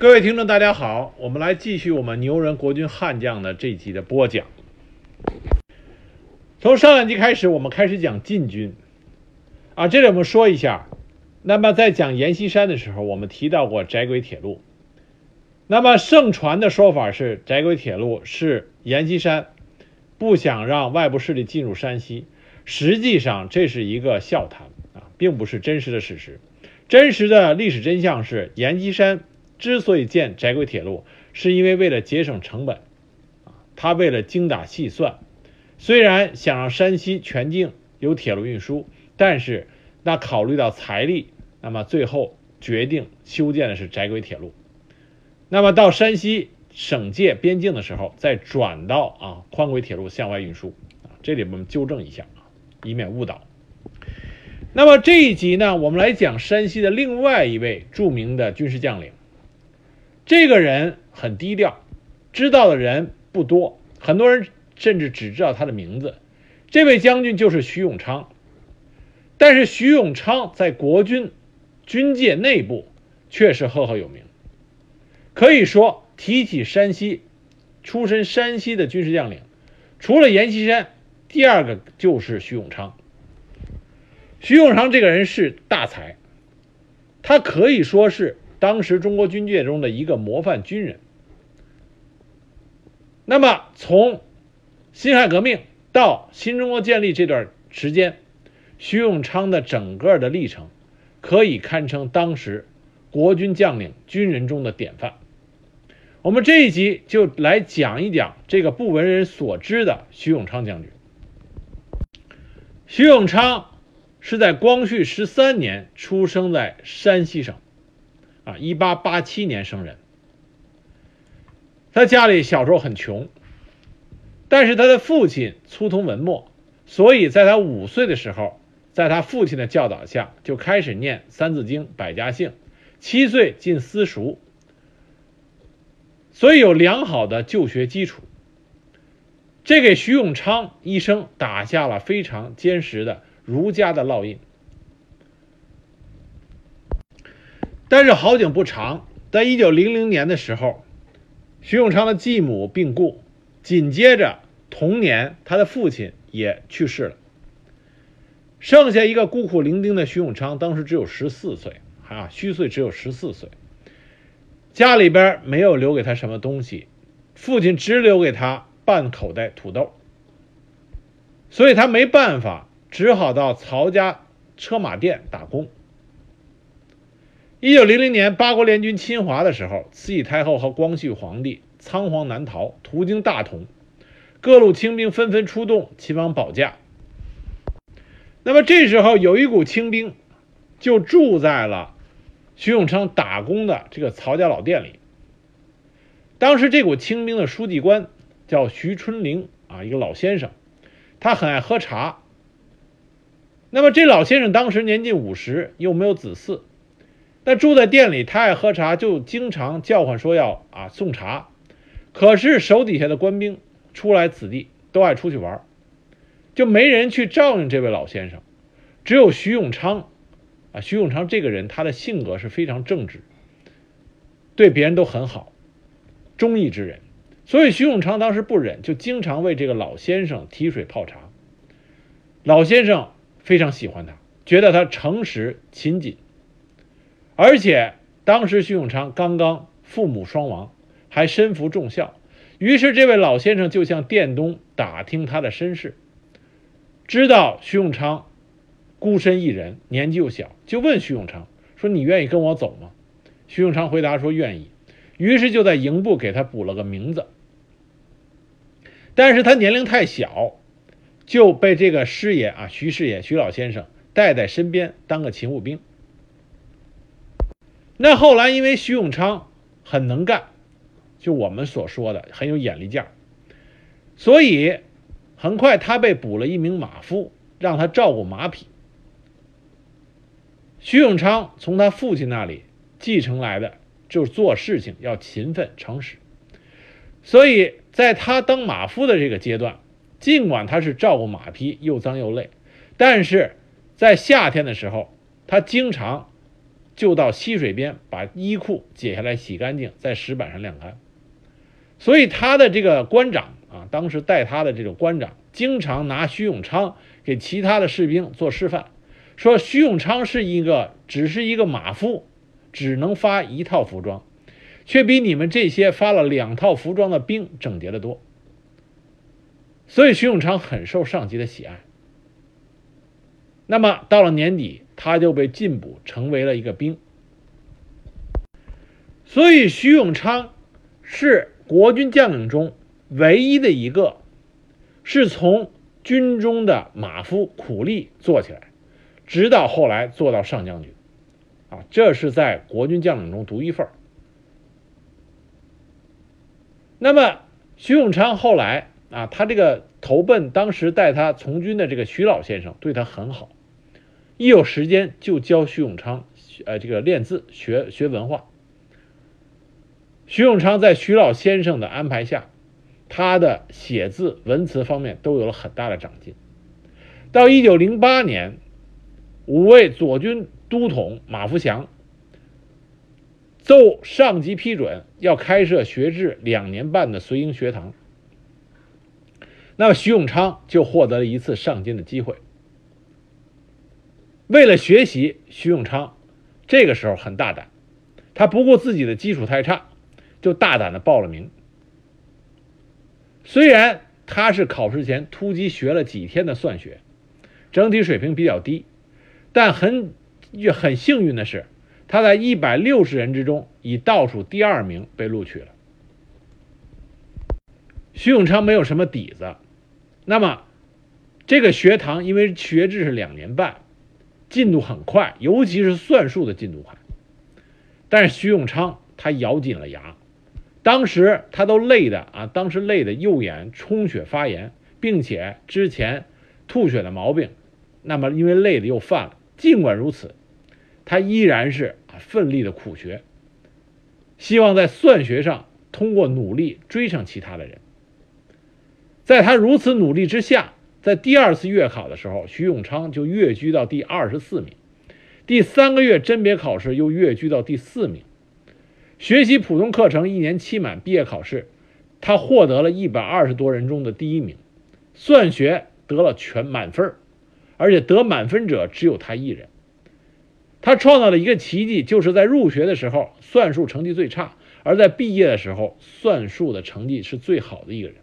各位听众，大家好，我们来继续我们牛人国军悍将的这一集的播讲。从上两集开始，我们开始讲晋军啊，这里我们说一下。那么在讲阎锡山的时候，我们提到过窄轨铁路。那么盛传的说法是，窄轨铁路是阎锡山不想让外部势力进入山西。实际上，这是一个笑谈啊，并不是真实的事实。真实的历史真相是，阎锡山之所以建窄轨铁路，是因为为了节省成本啊，他为了精打细算。虽然想让山西全境有铁路运输，但是那考虑到财力。那么最后决定修建的是窄轨铁路，那么到山西省界边境的时候，再转到啊宽轨铁路向外运输啊，这里我们纠正一下啊，以免误导。那么这一集呢，我们来讲山西的另外一位著名的军事将领，这个人很低调，知道的人不多，很多人甚至只知道他的名字。这位将军就是徐永昌，但是徐永昌在国军。军界内部却是赫赫有名，可以说提起山西出身山西的军事将领，除了阎锡山，第二个就是徐永昌。徐永昌这个人是大才，他可以说是当时中国军界中的一个模范军人。那么从辛亥革命到新中国建立这段时间，徐永昌的整个的历程。可以堪称当时国军将领、军人中的典范。我们这一集就来讲一讲这个不为人所知的徐永昌将军。徐永昌是在光绪十三年出生在山西省，啊，一八八七年生人。他家里小时候很穷，但是他的父亲粗通文墨，所以在他五岁的时候。在他父亲的教导下，就开始念《三字经》《百家姓》，七岁进私塾，所以有良好的就学基础。这给徐永昌一生打下了非常坚实的儒家的烙印。但是好景不长，在一九零零年的时候，徐永昌的继母病故，紧接着同年，他的父亲也去世了。剩下一个孤苦伶仃的徐永昌，当时只有十四岁，啊，虚岁只有十四岁。家里边没有留给他什么东西，父亲只留给他半口袋土豆，所以他没办法，只好到曹家车马店打工。一九零零年，八国联军侵华的时候，慈禧太后和光绪皇帝仓皇难逃，途经大同，各路清兵纷纷出动，前往保驾。那么这时候有一股清兵，就住在了徐永昌打工的这个曹家老店里。当时这股清兵的书记官叫徐春玲啊，一个老先生，他很爱喝茶。那么这老先生当时年近五十，又没有子嗣，那住在店里，他爱喝茶，就经常叫唤说要啊送茶。可是手底下的官兵出来子弟都爱出去玩。就没人去照应这位老先生，只有徐永昌，啊，徐永昌这个人，他的性格是非常正直，对别人都很好，忠义之人，所以徐永昌当时不忍，就经常为这个老先生提水泡茶。老先生非常喜欢他，觉得他诚实勤谨，而且当时徐永昌刚刚父母双亡，还身负重孝，于是这位老先生就向店东打听他的身世。知道徐永昌孤身一人，年纪又小，就问徐永昌说：“你愿意跟我走吗？”徐永昌回答说：“愿意。”于是就在营部给他补了个名字。但是他年龄太小，就被这个师爷啊，徐师爷、徐老先生带在身边当个勤务兵。那后来因为徐永昌很能干，就我们所说的很有眼力劲儿，所以。很快，他被补了一名马夫，让他照顾马匹。徐永昌从他父亲那里继承来的，就是做事情要勤奋诚实。所以，在他当马夫的这个阶段，尽管他是照顾马匹又脏又累，但是在夏天的时候，他经常就到溪水边把衣裤解下来洗干净，在石板上晾干。所以他的这个官长啊，当时带他的这种官长，经常拿徐永昌给其他的士兵做示范，说徐永昌是一个只是一个马夫，只能发一套服装，却比你们这些发了两套服装的兵整洁得多。所以徐永昌很受上级的喜爱。那么到了年底，他就被进补成为了一个兵。所以徐永昌是。国军将领中唯一的一个，是从军中的马夫苦力做起来，直到后来做到上将军，啊，这是在国军将领中独一份那么徐永昌后来啊，他这个投奔当时带他从军的这个徐老先生，对他很好，一有时间就教徐永昌，呃，这个练字学学文化。徐永昌在徐老先生的安排下，他的写字文辞方面都有了很大的长进。到一九零八年，五位左军都统马福祥奏上级批准，要开设学制两年半的随营学堂。那么徐永昌就获得了一次上京的机会。为了学习，徐永昌这个时候很大胆，他不顾自己的基础太差。就大胆的报了名。虽然他是考试前突击学了几天的算学，整体水平比较低，但很很幸运的是，他在一百六十人之中以倒数第二名被录取了。徐永昌没有什么底子，那么这个学堂因为学制是两年半，进度很快，尤其是算术的进度快。但是徐永昌他咬紧了牙。当时他都累的啊，当时累的右眼充血发炎，并且之前吐血的毛病，那么因为累的又犯了。尽管如此，他依然是啊奋力的苦学，希望在算学上通过努力追上其他的人。在他如此努力之下，在第二次月考的时候，徐永昌就跃居到第二十四名，第三个月甄别考试又跃居到第四名。学习普通课程一年期满，毕业考试，他获得了一百二十多人中的第一名，算学得了全满分，而且得满分者只有他一人。他创造了一个奇迹，就是在入学的时候算术成绩最差，而在毕业的时候算术的成绩是最好的一个人。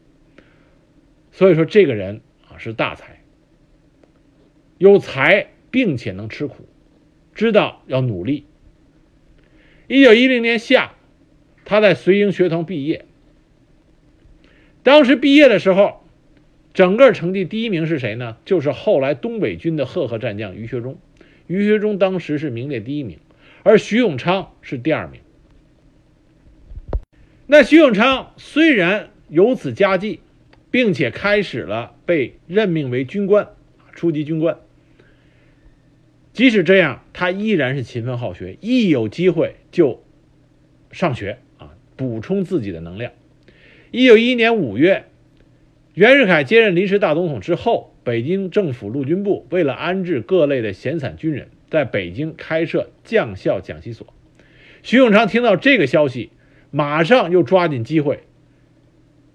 所以说，这个人是大才，有才并且能吃苦，知道要努力。一九一零年夏，他在绥英学堂毕业。当时毕业的时候，整个成绩第一名是谁呢？就是后来东北军的赫赫战将于学忠。于学忠当时是名列第一名，而徐永昌是第二名。那徐永昌虽然有此佳绩，并且开始了被任命为军官，初级军官。即使这样，他依然是勤奋好学，一有机会就上学啊，补充自己的能量。一九一一年五月，袁世凯接任临时大总统之后，北京政府陆军部为了安置各类的闲散军人，在北京开设将校讲习所。徐永昌听到这个消息，马上又抓紧机会，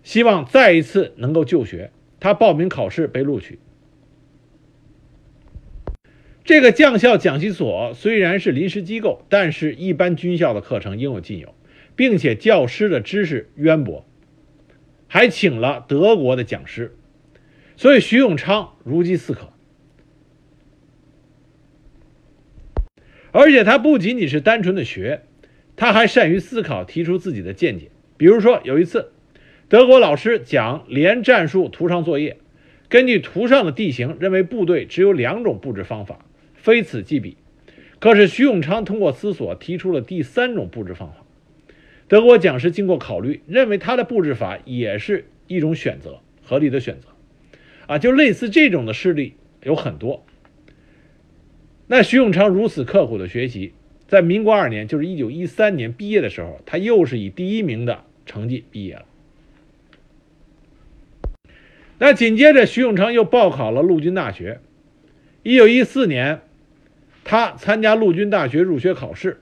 希望再一次能够就学。他报名考试，被录取。这个将校讲习所虽然是临时机构，但是一般军校的课程应有尽有，并且教师的知识渊博，还请了德国的讲师，所以徐永昌如饥似渴。而且他不仅仅是单纯的学，他还善于思考，提出自己的见解。比如说有一次，德国老师讲连战术图上作业，根据图上的地形，认为部队只有两种布置方法。非此即彼，可是徐永昌通过思索提出了第三种布置方法。德国讲师经过考虑，认为他的布置法也是一种选择，合理的选择。啊，就类似这种的事例有很多。那徐永昌如此刻苦的学习，在民国二年，就是一九一三年毕业的时候，他又是以第一名的成绩毕业了。那紧接着，徐永昌又报考了陆军大学。一九一四年。他参加陆军大学入学考试，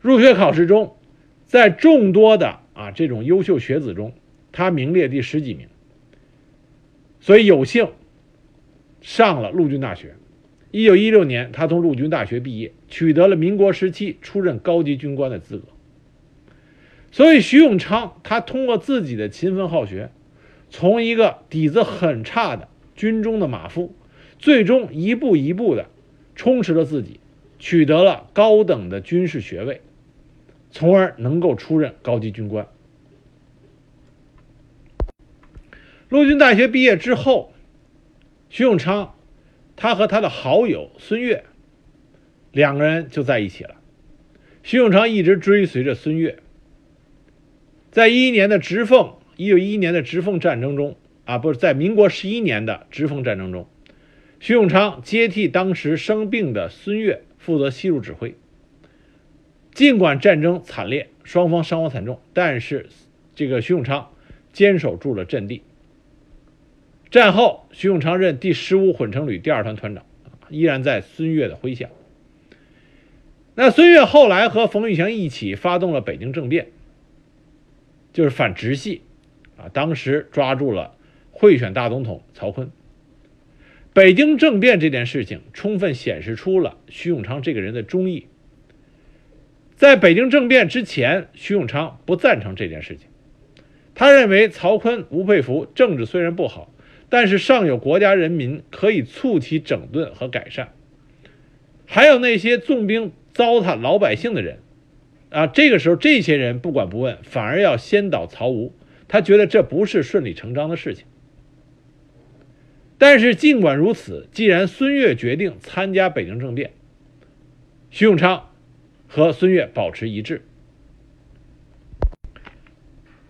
入学考试中，在众多的啊这种优秀学子中，他名列第十几名，所以有幸上了陆军大学。一九一六年，他从陆军大学毕业，取得了民国时期出任高级军官的资格。所以，徐永昌他通过自己的勤奋好学，从一个底子很差的军中的马夫，最终一步一步的充实了自己，取得了高等的军事学位，从而能够出任高级军官。陆军大学毕业之后，徐永昌。他和他的好友孙越两个人就在一起了。徐永昌一直追随着孙越，在一一年的直奉，一九一一年的直奉战争中啊，不是在民国十一年的直奉战争中，徐永昌接替当时生病的孙岳负责西路指挥。尽管战争惨烈，双方伤亡惨重，但是这个徐永昌坚守住了阵地。战后，徐永昌任第十五混成旅第二团团长，依然在孙岳的麾下。那孙岳后来和冯玉祥一起发动了北京政变，就是反直系，啊，当时抓住了贿选大总统曹锟。北京政变这件事情，充分显示出了徐永昌这个人的忠义。在北京政变之前，徐永昌不赞成这件事情，他认为曹锟、吴佩孚政治虽然不好。但是尚有国家人民可以促其整顿和改善，还有那些纵兵糟蹋老百姓的人，啊，这个时候这些人不管不问，反而要先倒曹吴，他觉得这不是顺理成章的事情。但是尽管如此，既然孙越决定参加北京政变，徐永昌和孙越保持一致。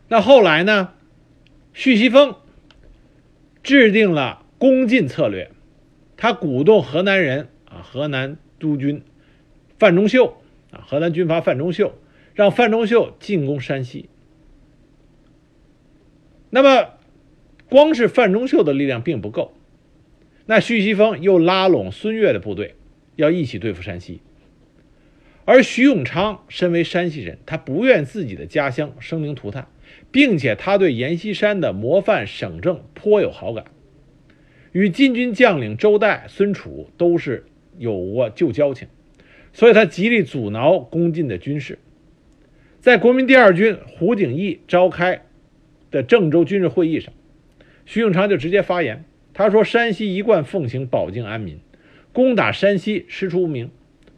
那后来呢？徐锡凤。制定了攻进策略，他鼓动河南人啊，河南督军范仲秀啊，河南军阀范仲秀，让范仲秀进攻山西。那么，光是范仲秀的力量并不够，那徐锡峰又拉拢孙越的部队，要一起对付山西。而徐永昌身为山西人，他不愿自己的家乡生灵涂炭。并且他对阎锡山的模范省政颇有好感，与禁军将领周代、孙楚都是有过旧交情，所以他极力阻挠攻进的军事。在国民第二军胡景翼召开的郑州军事会议上，徐永昌就直接发言，他说：“山西一贯奉行保境安民，攻打山西师出无名，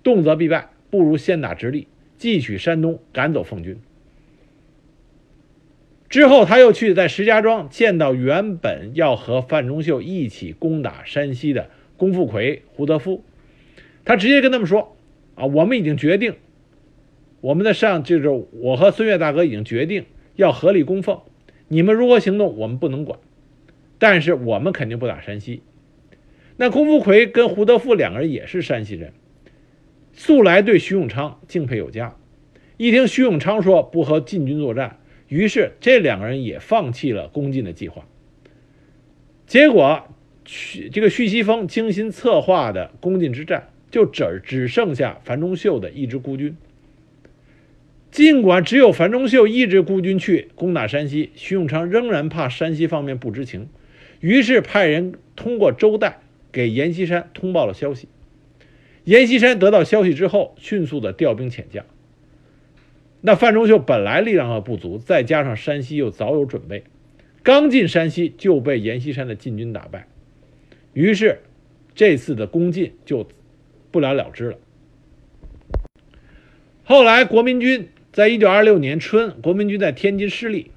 动则必败，不如先打直隶，继取山东，赶走奉军。”之后，他又去在石家庄见到原本要和范仲秀一起攻打山西的龚富奎、胡德夫，他直接跟他们说：“啊，我们已经决定，我们的上就是我和孙越大哥已经决定要合力攻奉，你们如何行动，我们不能管，但是我们肯定不打山西。”那龚福奎跟胡德夫两个人也是山西人，素来对徐永昌敬佩有加，一听徐永昌说不和晋军作战。于是，这两个人也放弃了攻进的计划。结果，徐这个徐锡峰精心策划的攻进之战，就只只剩下樊中秀的一支孤军。尽管只有樊中秀一支孤军去攻打山西，徐永昌仍然怕山西方面不知情，于是派人通过周代给阎锡山通报了消息。阎锡山得到消息之后，迅速的调兵遣将。那范仲秀本来力量不足，再加上山西又早有准备，刚进山西就被阎锡山的禁军打败，于是这次的攻进就不了了之了。后来国民军在一九二六年春，国民军在天津失利，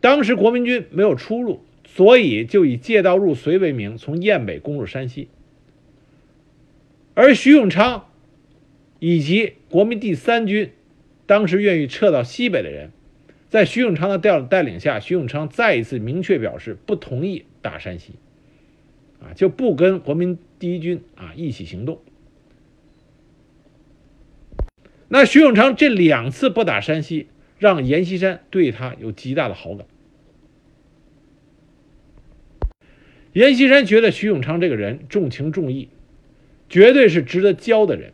当时国民军没有出路，所以就以借道入绥为名，从雁北攻入山西，而徐永昌。以及国民第三军，当时愿意撤到西北的人，在徐永昌的调带领下，徐永昌再一次明确表示不同意打山西，啊，就不跟国民第一军啊一起行动。那徐永昌这两次不打山西，让阎锡山对他有极大的好感。阎锡山觉得徐永昌这个人重情重义，绝对是值得交的人，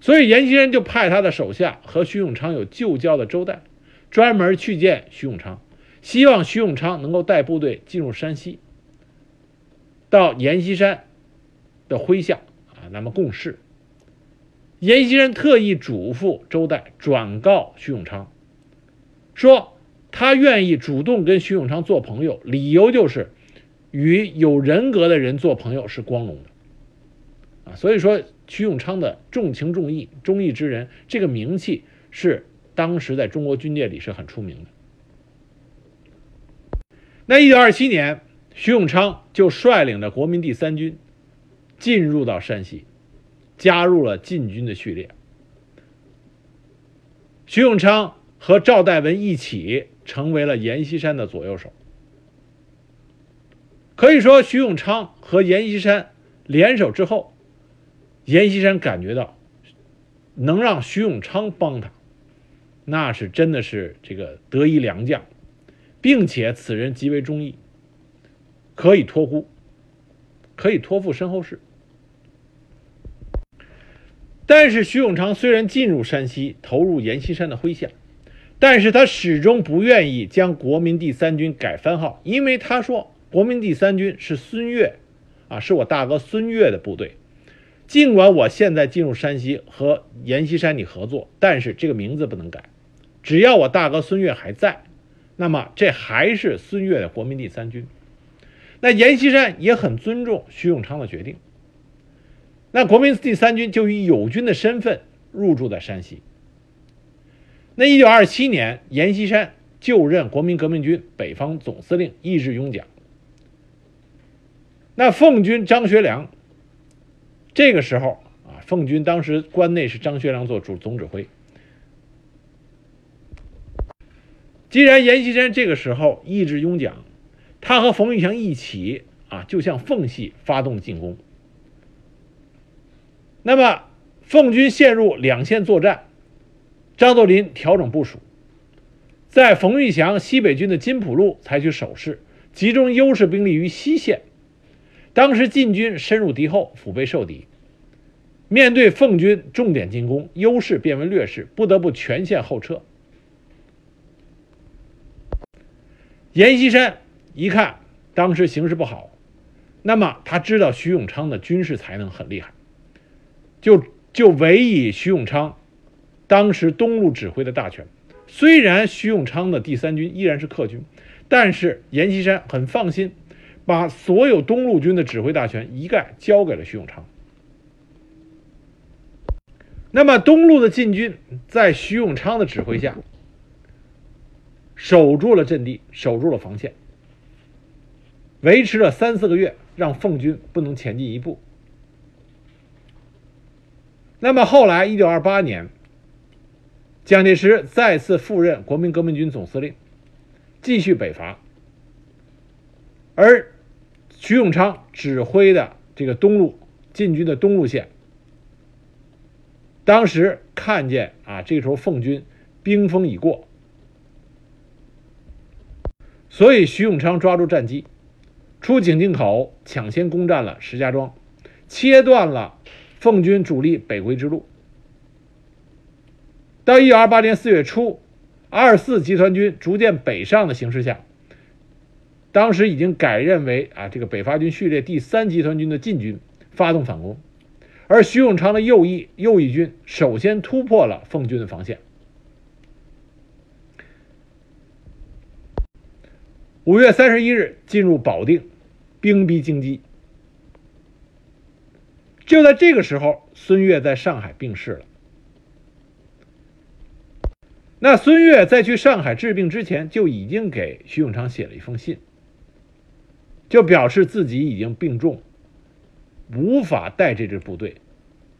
所以阎锡山就派他的手下和徐永昌有旧交的周代，专门去见徐永昌，希望徐永昌能够带部队进入山西，到阎锡山的麾下啊，那么共事。阎锡山特意嘱咐周代转告徐永昌，说他愿意主动跟徐永昌做朋友，理由就是与有人格的人做朋友是光荣的啊。所以说，徐永昌的重情重义、忠义之人，这个名气是当时在中国军界里是很出名的。那一九二七年，徐永昌就率领着国民第三军进入到山西。加入了禁军的序列。徐永昌和赵代文一起成为了阎锡山的左右手。可以说，徐永昌和阎锡山联手之后，阎锡山感觉到能让徐永昌帮他，那是真的是这个得一良将，并且此人极为忠义，可以托孤，可以托付身后事。但是徐永昌虽然进入山西，投入阎锡山的麾下，但是他始终不愿意将国民第三军改番号，因为他说国民第三军是孙岳，啊，是我大哥孙岳的部队。尽管我现在进入山西和阎锡山你合作，但是这个名字不能改，只要我大哥孙岳还在，那么这还是孙岳的国民第三军。那阎锡山也很尊重徐永昌的决定。那国民第三军就以友军的身份入驻在山西。那一九二七年，阎锡山就任国民革命军北方总司令、义志勇奖。那奉军张学良，这个时候啊，奉军当时关内是张学良做主总指挥。既然阎锡山这个时候义志勇奖，他和冯玉祥一起啊，就向奉系发动进攻。那么，奉军陷入两线作战，张作霖调整部署，在冯玉祥西北军的金浦路采取守势，集中优势兵力于西线。当时晋军深入敌后，腹背受敌，面对奉军重点进攻，优势变为劣势，不得不全线后撤。阎锡山一看当时形势不好，那么他知道徐永昌的军事才能很厉害。就就委以徐永昌当时东路指挥的大权，虽然徐永昌的第三军依然是客军，但是阎锡山很放心，把所有东路军的指挥大权一概交给了徐永昌。那么东路的禁军在徐永昌的指挥下，守住了阵地，守住了防线，维持了三四个月，让奉军不能前进一步。那么后来，一九二八年，蒋介石再次赴任国民革命军总司令，继续北伐。而徐永昌指挥的这个东路进军的东路线，当时看见啊，这时候奉军兵锋已过，所以徐永昌抓住战机，出井陉口，抢先攻占了石家庄，切断了。奉军主力北归之路。到一九二八年四月初，二四集团军逐渐北上的形势下，当时已经改任为啊这个北伐军序列第三集团军的晋军发动反攻，而徐永昌的右翼右翼军首先突破了奉军的防线。五月三十一日进入保定，兵逼京畿。就在这个时候，孙岳在上海病逝了。那孙岳在去上海治病之前，就已经给徐永昌写了一封信，就表示自己已经病重，无法带这支部队，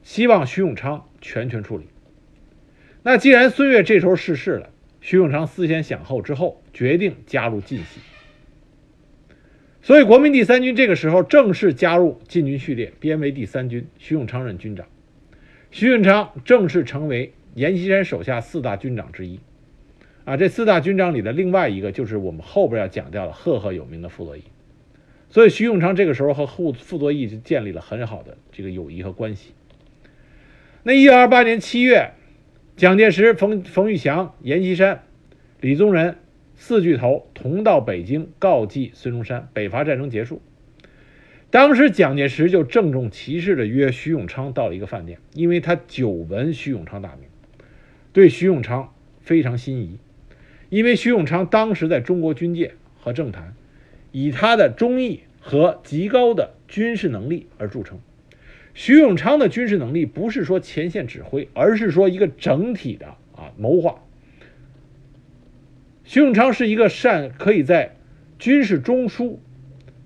希望徐永昌全权处理。那既然孙岳这时候逝世了，徐永昌思前想后之后，决定加入晋系。所以，国民第三军这个时候正式加入禁军序列，编为第三军，徐永昌任军长。徐永昌正式成为阎锡山手下四大军长之一。啊，这四大军长里的另外一个就是我们后边要讲到的赫赫有名的傅作义。所以徐永昌这个时候和傅傅作义就建立了很好的这个友谊和关系。那一九二八年七月，蒋介石、冯冯玉祥、阎锡山、李宗仁四巨头同到北京告祭孙中山，北伐战争结束。当时蒋介石就郑重其事地约徐永昌到了一个饭店，因为他久闻徐永昌大名，对徐永昌非常心仪。因为徐永昌当时在中国军界和政坛，以他的忠义和极高的军事能力而著称。徐永昌的军事能力不是说前线指挥，而是说一个整体的啊谋划。徐永昌是一个善可以在军事中枢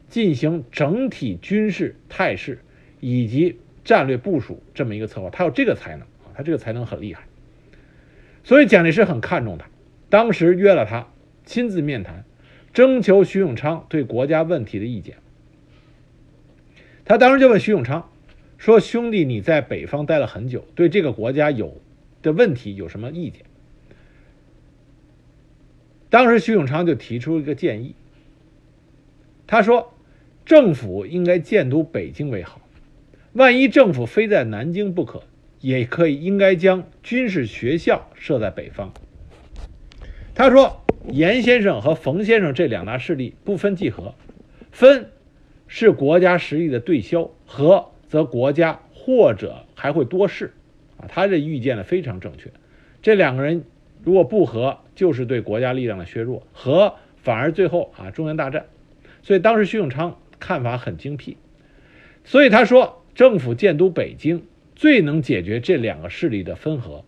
进行整体军事态势以及战略部署这么一个策划，他有这个才能啊，他这个才能很厉害。所以蒋介石很看重他，当时约了他亲自面谈，征求徐永昌对国家问题的意见。他当时就问徐永昌。说兄弟，你在北方待了很久，对这个国家有的问题有什么意见？当时徐永昌就提出一个建议，他说，政府应该建都北京为好，万一政府非在南京不可，也可以应该将军事学校设在北方。他说，严先生和冯先生这两大势力不分季和，分是国家实力的对消和。则国家或者还会多事，啊，他这预见的非常正确。这两个人如果不和，就是对国家力量的削弱；和反而最后啊中原大战。所以当时徐永昌看法很精辟，所以他说政府建都北京最能解决这两个势力的分合，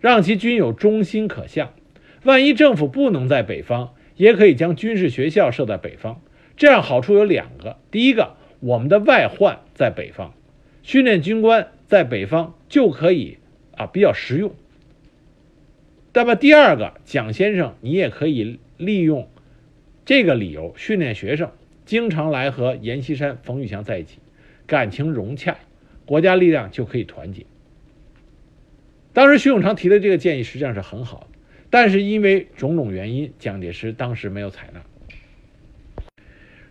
让其均有中心可向。万一政府不能在北方，也可以将军事学校设在北方，这样好处有两个：第一个。我们的外患在北方，训练军官在北方就可以啊比较实用。那么第二个，蒋先生你也可以利用这个理由训练学生，经常来和阎锡山、冯玉祥在一起，感情融洽，国家力量就可以团结。当时徐永昌提的这个建议实际上是很好的，但是因为种种原因，蒋介石当时没有采纳。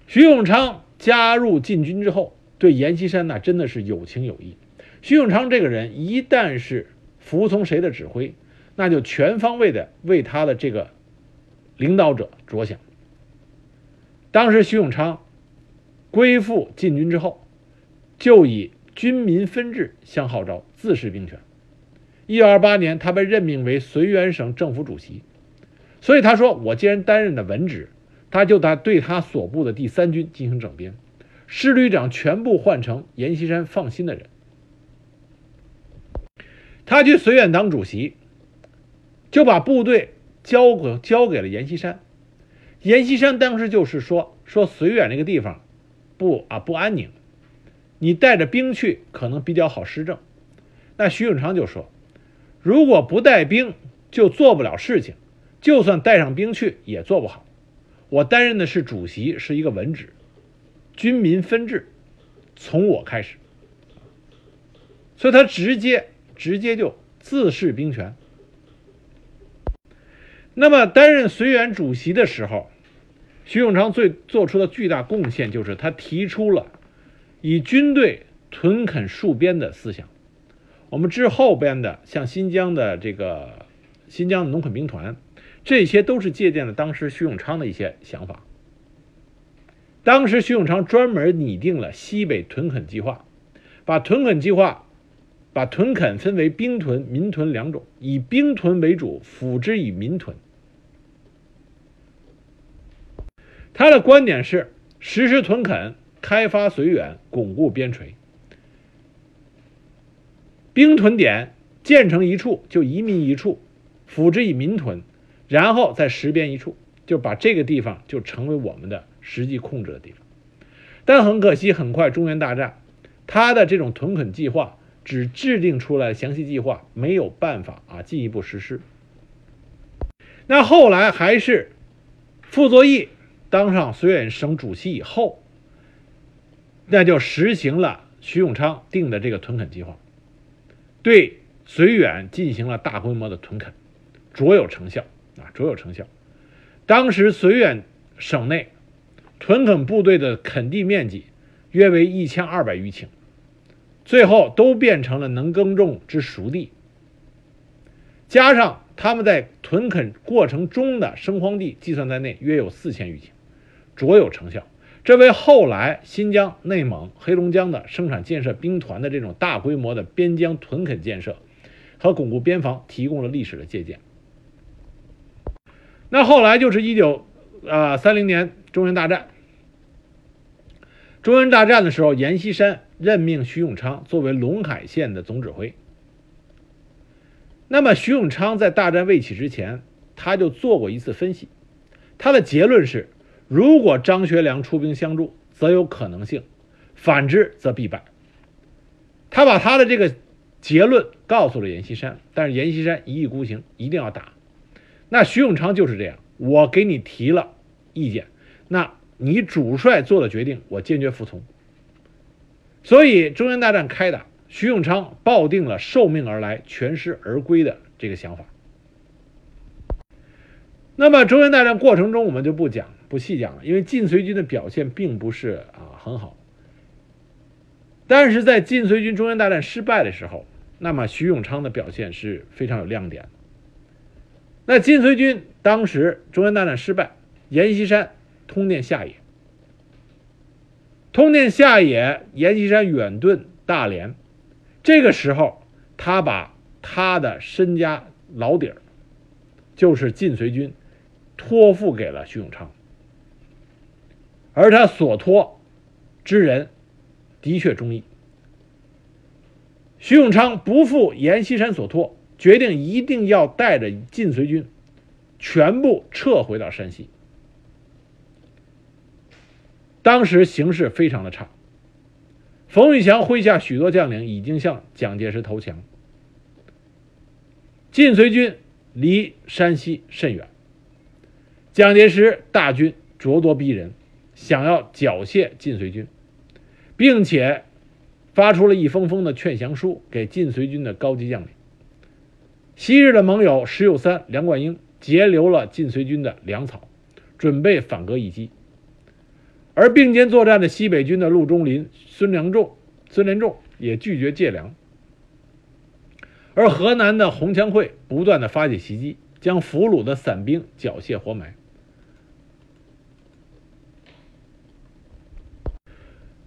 徐永昌。加入禁军之后，对阎锡山那真的是有情有义。徐永昌这个人一旦是服从谁的指挥，那就全方位的为他的这个领导者着想。当时徐永昌归附禁军之后，就以军民分治相号召，自恃兵权。一九二八年，他被任命为绥远省政府主席，所以他说：“我既然担任的文职。”他就他对他所部的第三军进行整编，师旅长全部换成阎锡山放心的人。他去绥远当主席，就把部队交给交给了阎锡山。阎锡山当时就是说说绥远那个地方不啊不安宁，你带着兵去可能比较好施政。那徐永昌就说，如果不带兵就做不了事情，就算带上兵去也做不好。我担任的是主席，是一个文职，军民分治，从我开始，所以他直接直接就自恃兵权。那么担任绥远主席的时候，徐永昌最做出的巨大贡献就是他提出了以军队屯垦戍边的思想。我们之后边的像新疆的这个新疆的农垦兵团。这些都是借鉴了当时徐永昌的一些想法。当时徐永昌专门拟定了西北屯垦计划，把屯垦计划，把屯垦分为兵屯、民屯两种，以兵屯为主，辅之以民屯。他的观点是实施屯垦，开发绥远，巩固边陲。兵屯点建成一处就移民一处，辅之以民屯。然后再实边一处，就把这个地方就成为我们的实际控制的地方。但很可惜，很快中原大战，他的这种屯垦计划只制定出来详细计划，没有办法啊进一步实施。那后来还是傅作义当上绥远省主席以后，那就实行了徐永昌定的这个屯垦计划，对绥远进行了大规模的屯垦，卓有成效。啊，卓有成效。当时绥远省内屯垦部队的垦地面积约为一千二百余顷，最后都变成了能耕种之熟地。加上他们在屯垦过程中的生荒地计算在内，约有四千余顷，卓有成效。这为后来新疆、内蒙、黑龙江的生产建设兵团的这种大规模的边疆屯垦建设和巩固边防提供了历史的借鉴。那后来就是一九啊三零年中原大战，中原大战的时候，阎锡山任命徐永昌作为陇海线的总指挥。那么徐永昌在大战未起之前，他就做过一次分析，他的结论是。如果张学良出兵相助，则有可能性；反之则必败。他把他的这个结论告诉了阎锡山，但是阎锡山一意孤行，一定要打。那徐永昌就是这样，我给你提了意见，那你主帅做的决定，我坚决服从。所以中原大战开打，徐永昌抱定了受命而来，全师而归的这个想法。那么中原大战过程中，我们就不讲。不细讲了，因为晋绥军的表现并不是啊很好。但是在晋绥军中原大战失败的时候，那么徐永昌的表现是非常有亮点的。那晋绥军当时中原大战失败，阎锡山通电下野，通电下野，阎锡山远遁大连。这个时候，他把他的身家老底儿，就是晋绥军，托付给了徐永昌。而他所托之人的确忠义，徐永昌不负阎锡山所托，决定一定要带着晋绥军全部撤回到山西。当时形势非常的差，冯玉祥麾下许多将领已经向蒋介石投降，晋绥军离山西甚远，蒋介石大军咄咄逼人。想要缴械晋绥军，并且发出了一封封的劝降书给晋绥军的高级将领。昔日的盟友石友三、梁冠英截留了晋绥军的粮草，准备反戈一击。而并肩作战的西北军的陆中林、孙良仲、孙连仲也拒绝借粮。而河南的洪强会不断的发起袭击，将俘虏的散兵缴械活埋。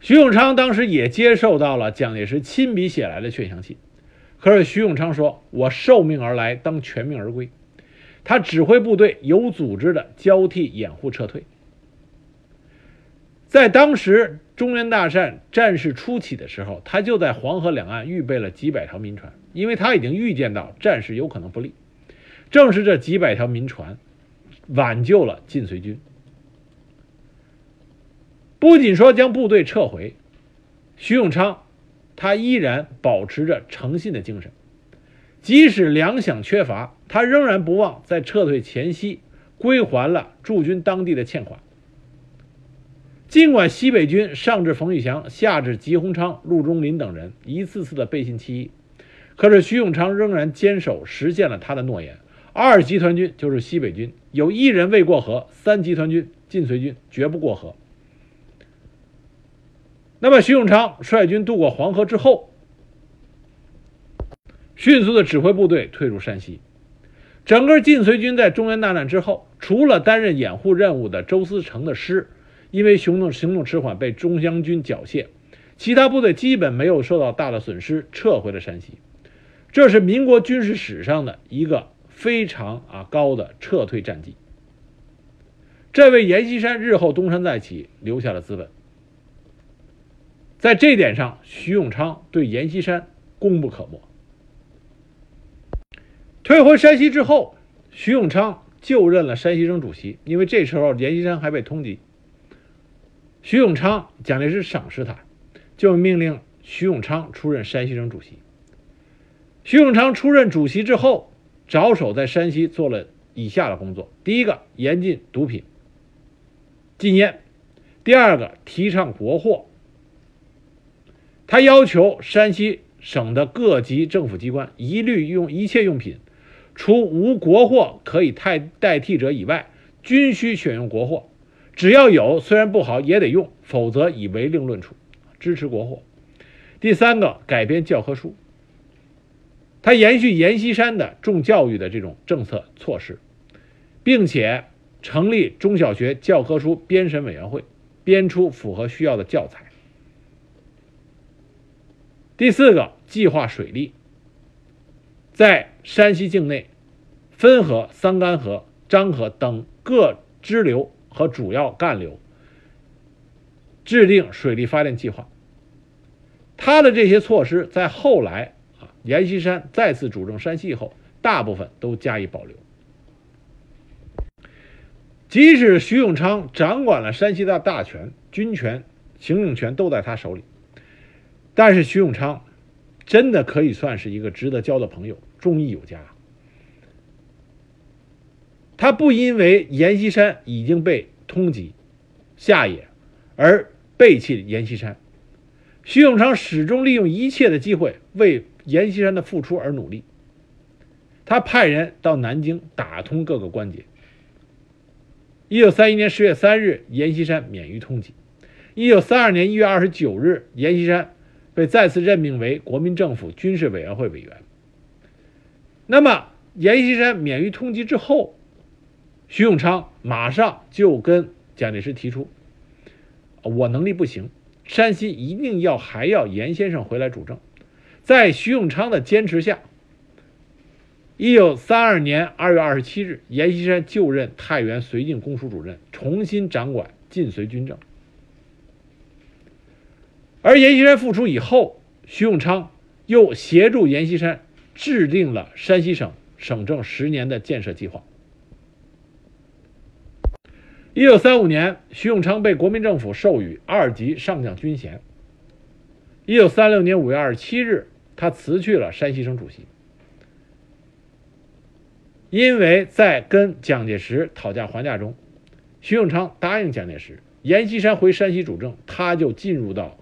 徐永昌当时也接受到了蒋介石亲笔写来的劝降信，可是徐永昌说：“我受命而来，当全命而归。”他指挥部队有组织的交替掩护撤退。在当时中原大战战事初起的时候，他就在黄河两岸预备了几百条民船，因为他已经预见到战事有可能不利。正是这几百条民船，挽救了晋绥军。不仅说将部队撤回，徐永昌，他依然保持着诚信的精神，即使粮饷缺乏，他仍然不忘在撤退前夕归还了驻军当地的欠款。尽管西北军上至冯玉祥，下至吉鸿昌、陆中林等人一次次的背信弃义，可是徐永昌仍然坚守实现了他的诺言。二集团军就是西北军，有一人未过河；三集团军晋绥军绝不过河。那么，徐永昌率军渡过黄河之后，迅速的指挥部队退入山西。整个晋绥军在中原大战之后，除了担任掩护任务的周思成的师，因为行动行动迟缓被中央军缴械，其他部队基本没有受到大的损失，撤回了山西。这是民国军事史上的一个非常啊高的撤退战绩，这为阎锡山日后东山再起留下了资本。在这点上，徐永昌对阎锡山功不可没。退回山西之后，徐永昌就任了山西省主席，因为这时候阎锡山还被通缉。徐永昌，蒋介石赏识他，就命令徐永昌出任山西省主席。徐永昌出任主席之后，着手在山西做了以下的工作：第一个，严禁毒品、禁烟；第二个，提倡国货。他要求山西省的各级政府机关一律用一切用品，除无国货可以代代替者以外，均需选用国货。只要有，虽然不好也得用，否则以违令论处，支持国货。第三个，改编教科书，他延续阎锡山的重教育的这种政策措施，并且成立中小学教科书编审委员会，编出符合需要的教材。第四个，计划水利，在山西境内，汾河、桑干河、漳河等各支流。和主要干流制定水利发电计划。他的这些措施在后来啊，阎锡山再次主政山西以后，大部分都加以保留。即使徐永昌掌管了山西的大权、军权、行政权都在他手里，但是徐永昌真的可以算是一个值得交的朋友，忠义有加。他不因为阎锡山已经被通缉下野而背弃阎锡山，徐永昌始终利用一切的机会为阎锡山的付出而努力。他派人到南京打通各个关节。一九三一年十月三日，阎锡山免于通缉。一九三二年一月二十九日，阎锡山被再次任命为国民政府军事委员会委员。那么，阎锡山免于通缉之后。徐永昌马上就跟蒋介石提出：“我能力不行，山西一定要还要严先生回来主政。”在徐永昌的坚持下，一九三二年二月二十七日，阎锡山就任太原绥靖公署主任，重新掌管晋绥军政。而阎锡山复出以后，徐永昌又协助阎锡山制定了山西省省政十年的建设计划。一九三五年，徐永昌被国民政府授予二级上将军衔。一九三六年五月二十七日，他辞去了山西省主席，因为在跟蒋介石讨价还价中，徐永昌答应蒋介石，阎锡山回山西主政，他就进入到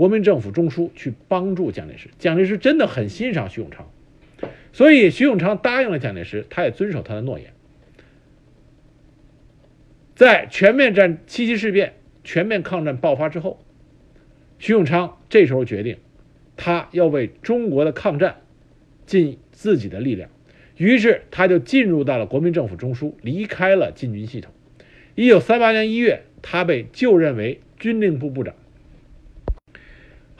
国民政府中枢去帮助蒋介石。蒋介石真的很欣赏徐永昌，所以徐永昌答应了蒋介石，他也遵守他的诺言。在全面战七七事变、全面抗战爆发之后，徐永昌这时候决定，他要为中国的抗战尽自己的力量，于是他就进入到了国民政府中枢，离开了禁军系统。一九三八年一月，他被就任为军令部部长。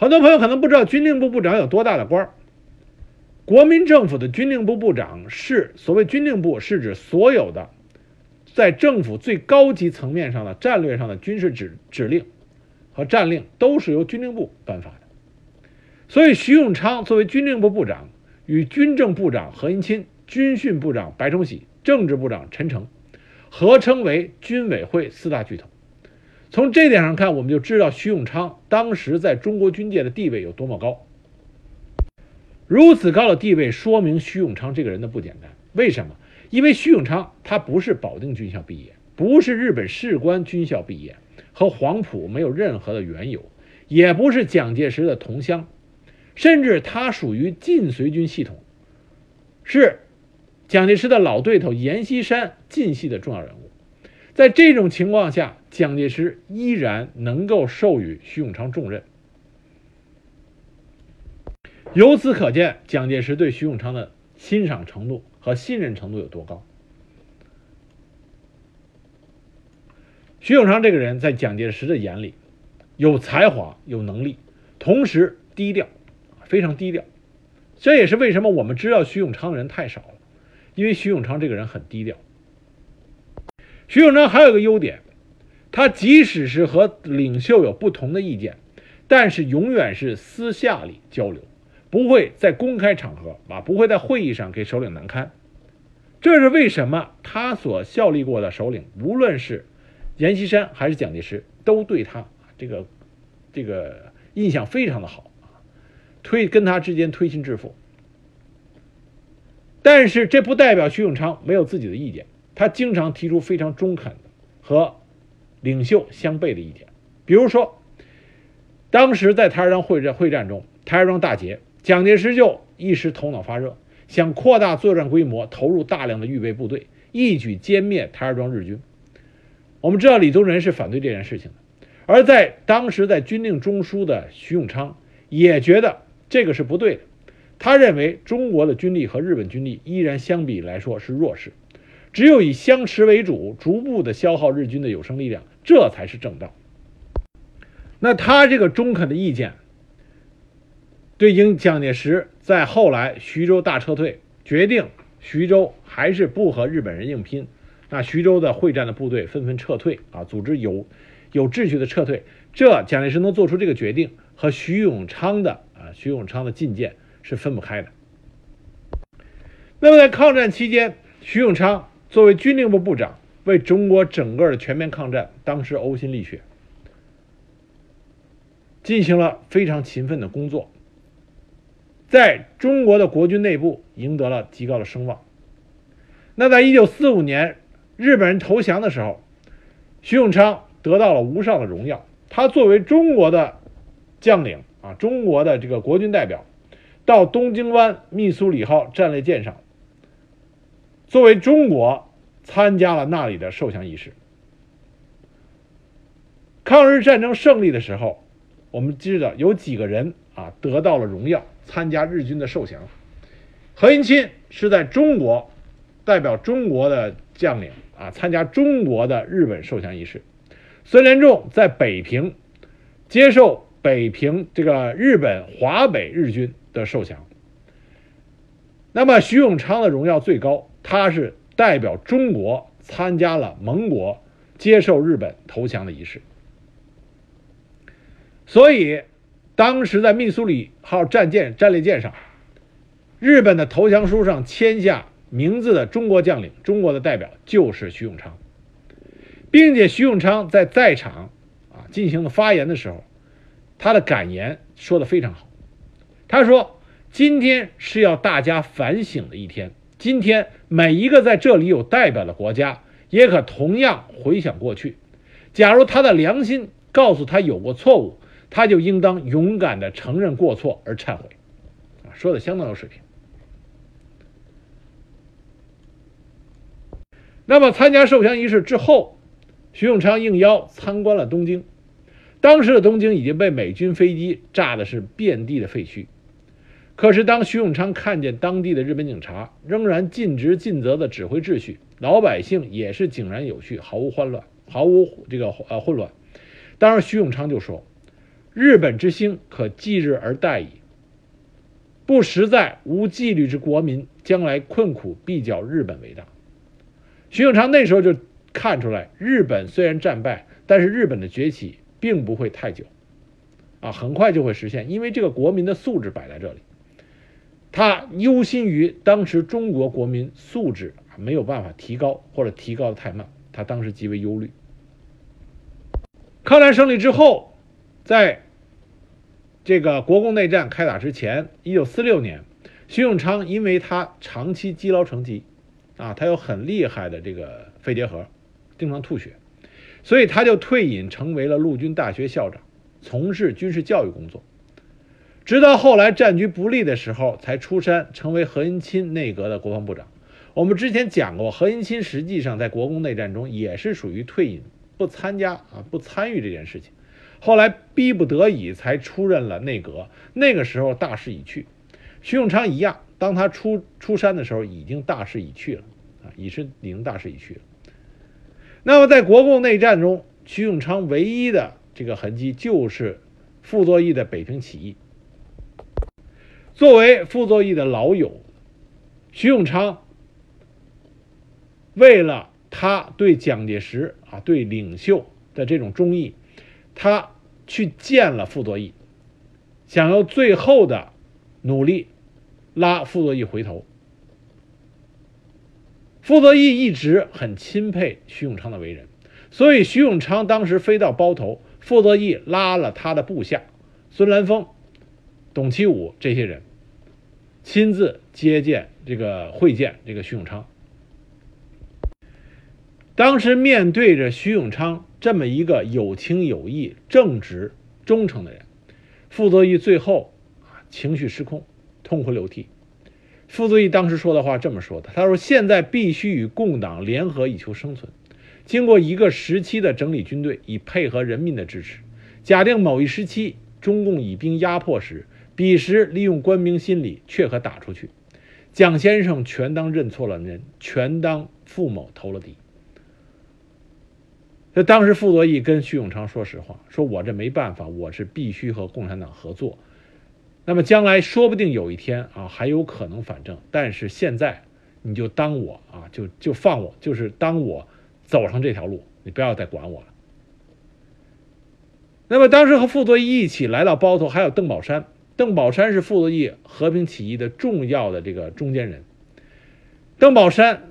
很多朋友可能不知道军令部部长有多大的官儿。国民政府的军令部部长是所谓军令部，是指所有的。在政府最高级层面上的战略上的军事指指令和战令都是由军令部颁发的，所以徐永昌作为军令部部长，与军政部长何应钦、军训部长白崇禧、政治部长陈诚合称为军委会四大巨头。从这点上看，我们就知道徐永昌当时在中国军界的地位有多么高。如此高的地位，说明徐永昌这个人的不简单。为什么？因为徐永昌他不是保定军校毕业，不是日本士官军校毕业，和黄埔没有任何的缘由，也不是蒋介石的同乡，甚至他属于晋绥军系统，是蒋介石的老对头阎锡山晋系的重要人物。在这种情况下，蒋介石依然能够授予徐永昌重任，由此可见蒋介石对徐永昌的欣赏程度。和信任程度有多高？徐永昌这个人，在蒋介石的眼里，有才华、有能力，同时低调，非常低调。这也是为什么我们知道徐永昌的人太少了，因为徐永昌这个人很低调。徐永昌还有个优点，他即使是和领袖有不同的意见，但是永远是私下里交流。不会在公开场合啊，不会在会议上给首领难堪。这是为什么？他所效力过的首领，无论是阎锡山还是蒋介石，都对他这个这个印象非常的好啊，推跟他之间推心置腹。但是这不代表徐永昌没有自己的意见，他经常提出非常中肯的和领袖相悖的一点。比如说，当时在台儿庄会战会战中，台儿庄大捷。蒋介石就一时头脑发热，想扩大作战规模，投入大量的预备部队，一举歼灭台儿庄日军。我们知道李宗仁是反对这件事情的，而在当时在军令中枢的徐永昌也觉得这个是不对的。他认为中国的军力和日本军力依然相比来说是弱势，只有以相持为主，逐步的消耗日军的有生力量，这才是正道。那他这个中肯的意见，对应蒋介石在后来徐州大撤退，决定徐州还是不和日本人硬拼，那徐州的会战的部队纷纷撤退啊，组织有有秩序的撤退。这蒋介石能做出这个决定，和徐永昌的啊徐永昌的进谏是分不开的。那么在抗战期间，徐永昌作为军令部部长，为中国整个的全面抗战，当时呕心沥血。进行了非常勤奋的工作，在中国的国军内部赢得了极高的声望。那在一九四五年日本人投降的时候，徐永昌得到了无上的荣耀。他作为中国的将领啊，中国的这个国军代表，到东京湾密苏里号战列舰上，作为中国参加了那里的受降仪式。抗日战争胜利的时候。我们知道有几个人啊得到了荣耀，参加日军的受降。何应钦是在中国代表中国的将领啊参加中国的日本受降仪式。孙连仲在北平接受北平这个日本华北日军的受降。那么徐永昌的荣耀最高，他是代表中国参加了盟国接受日本投降的仪式。所以，当时在密苏里号战舰战列舰上，日本的投降书上签下名字的中国将领、中国的代表就是徐永昌，并且徐永昌在在场啊进行了发言的时候，他的感言说的非常好。他说：“今天是要大家反省的一天，今天每一个在这里有代表的国家，也可同样回想过去。假如他的良心告诉他有过错误。”他就应当勇敢地承认过错而忏悔，啊，说的相当有水平。那么参加受降仪式之后，徐永昌应邀参观了东京。当时的东京已经被美军飞机炸的是遍地的废墟，可是当徐永昌看见当地的日本警察仍然尽职尽责地指挥秩序，老百姓也是井然有序，毫无慌乱，毫无这个呃混乱。当时徐永昌就说。日本之兴可继日而待矣。不实在无纪律之国民，将来困苦必较日本为大。徐永昌那时候就看出来，日本虽然战败，但是日本的崛起并不会太久，啊，很快就会实现，因为这个国民的素质摆在这里。他忧心于当时中国国民素质没有办法提高，或者提高的太慢，他当时极为忧虑。抗战胜利之后。在这个国共内战开打之前，一九四六年，徐永昌因为他长期积劳成疾，啊，他有很厉害的这个肺结核，经常吐血，所以他就退隐成为了陆军大学校长，从事军事教育工作。直到后来战局不利的时候，才出山成为何应钦内阁的国防部长。我们之前讲过，何应钦实际上在国共内战中也是属于退隐，不参加啊，不参与这件事情。后来逼不得已才出任了内阁，那个时候大势已去。徐永昌一样，当他出出山的时候，已经大势已去了，啊，已是已经大势已去了。那么在国共内战中，徐永昌唯一的这个痕迹就是傅作义的北平起义。作为傅作义的老友，徐永昌为了他对蒋介石啊对领袖的这种忠义。他去见了傅作义，想要最后的努力拉傅作义回头。傅作义一直很钦佩徐永昌的为人，所以徐永昌当时飞到包头，傅作义拉了他的部下孙兰峰、董其武这些人，亲自接见这个会见这个徐永昌。当时面对着徐永昌。这么一个有情有义、正直、忠诚的人，傅作义最后啊情绪失控，痛哭流涕。傅作义当时说的话这么说的：“他说现在必须与共党联合以求生存，经过一个时期的整理军队，以配合人民的支持。假定某一时期中共以兵压迫时，彼时利用官兵心理，却可打出去。蒋先生全当认错了人，全当傅某投了敌。这当时傅作义跟徐永昌说实话，说我这没办法，我是必须和共产党合作。那么将来说不定有一天啊，还有可能反正，但是现在你就当我啊，就就放我，就是当我走上这条路，你不要再管我了。那么当时和傅作义一起来到包头，还有邓宝山。邓宝山是傅作义和平起义的重要的这个中间人。邓宝山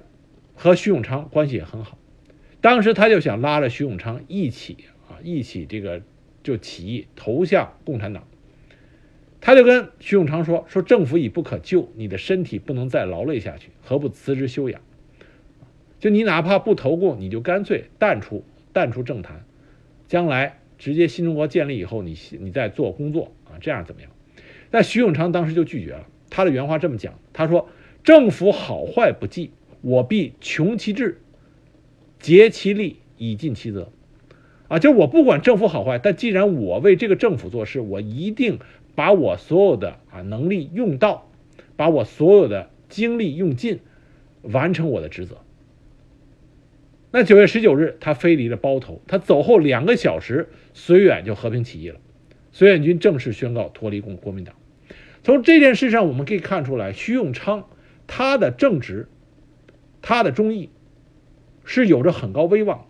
和徐永昌关系也很好，当时他就想拉着徐永昌一起啊，一起这个就起义投向共产党。他就跟徐永昌说：“说政府已不可救，你的身体不能再劳累下去，何不辞职休养？就你哪怕不投共，你就干脆淡出淡出政坛，将来直接新中国建立以后，你你再做工作啊，这样怎么样？”但徐永昌当时就拒绝了。他的原话这么讲：“他说，政府好坏不计，我必穷其志，竭其力，以尽其责。啊，就是我不管政府好坏，但既然我为这个政府做事，我一定。”把我所有的啊能力用到，把我所有的精力用尽，完成我的职责。那九月十九日，他飞离了包头。他走后两个小时，绥远就和平起义了，绥远军正式宣告脱离共国民党。从这件事上，我们可以看出来，徐永昌他的正直，他的忠义，是有着很高威望。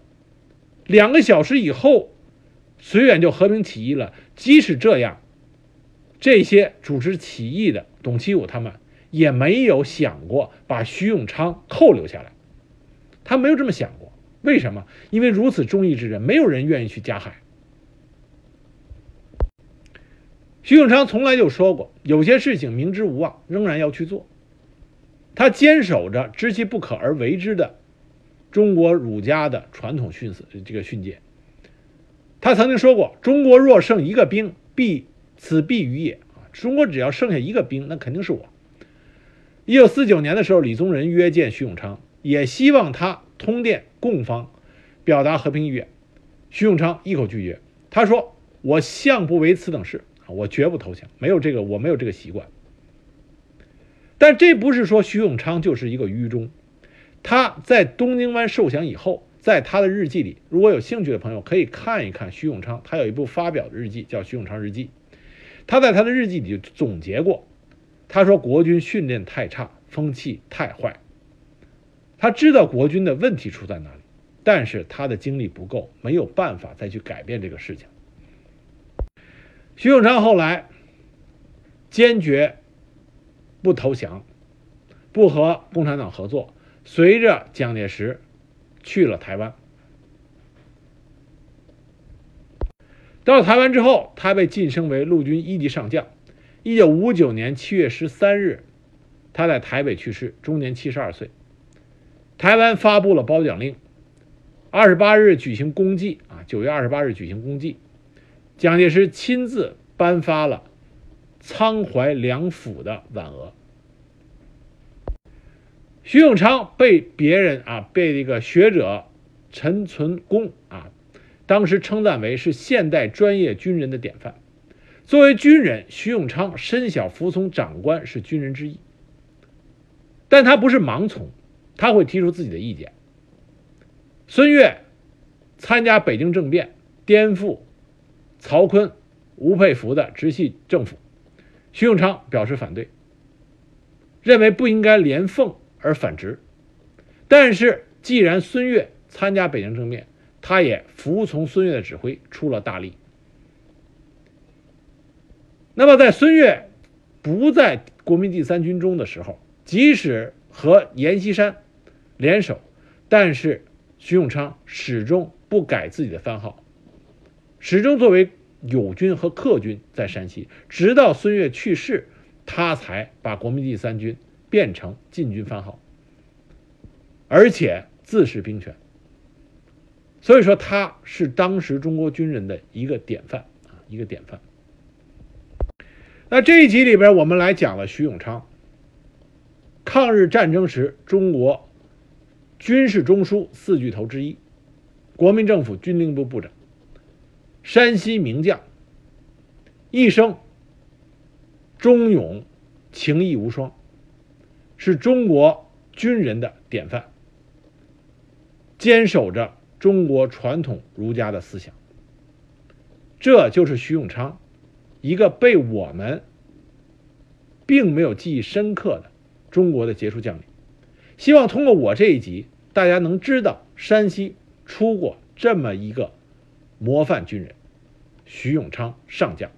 两个小时以后，绥远就和平起义了。即使这样。这些主持起义的董其武他们也没有想过把徐永昌扣留下来，他没有这么想过。为什么？因为如此忠义之人，没有人愿意去加害。徐永昌从来就说过，有些事情明知无望，仍然要去做。他坚守着知其不可而为之的中国儒家的传统训死这个训诫。他曾经说过：“中国若剩一个兵，必。”此必于也啊！中国只要剩下一个兵，那肯定是我。一九四九年的时候，李宗仁约见徐永昌，也希望他通电共方，表达和平意愿。徐永昌一口拒绝，他说：“我向不为此等事，我绝不投降，没有这个，我没有这个习惯。”但这不是说徐永昌就是一个愚忠。他在东京湾受降以后，在他的日记里，如果有兴趣的朋友可以看一看徐永昌，他有一部发表的日记，叫《徐永昌日记》。他在他的日记里就总结过，他说国军训练太差，风气太坏。他知道国军的问题出在哪里，但是他的精力不够，没有办法再去改变这个事情。徐永昌后来坚决不投降，不和共产党合作，随着蒋介石去了台湾。到台湾之后，他被晋升为陆军一级上将。一九五九年七月十三日，他在台北去世，终年七十二岁。台湾发布了褒奖令，二十八日举行公祭啊，九月二十八日举行公祭。蒋介石亲自颁发了仓怀两府的挽额。徐永昌被别人啊，被这个学者陈存公啊。当时称赞为是现代专业军人的典范。作为军人，徐永昌身小服从长官是军人之一，但他不是盲从，他会提出自己的意见。孙岳参加北京政变，颠覆曹锟、吴佩孚的直系政府，徐永昌表示反对，认为不应该连奉而反直。但是，既然孙岳参加北京政变，他也服从孙岳的指挥，出了大力。那么，在孙岳不在国民第三军中的时候，即使和阎锡山联手，但是徐永昌始终不改自己的番号，始终作为友军和客军在山西，直到孙岳去世，他才把国民第三军变成禁军番号，而且自恃兵权。所以说他是当时中国军人的一个典范啊，一个典范。那这一集里边，我们来讲了徐永昌，抗日战争时中国军事中枢四巨头之一，国民政府军令部部长，山西名将，一生忠勇，情义无双，是中国军人的典范，坚守着中国传统儒家的思想。这就是徐永昌，一个被我们并没有记忆深刻的中国的杰出将领。希望通过我这一集，大家能知道山西出过这么一个模范军人——徐永昌上将。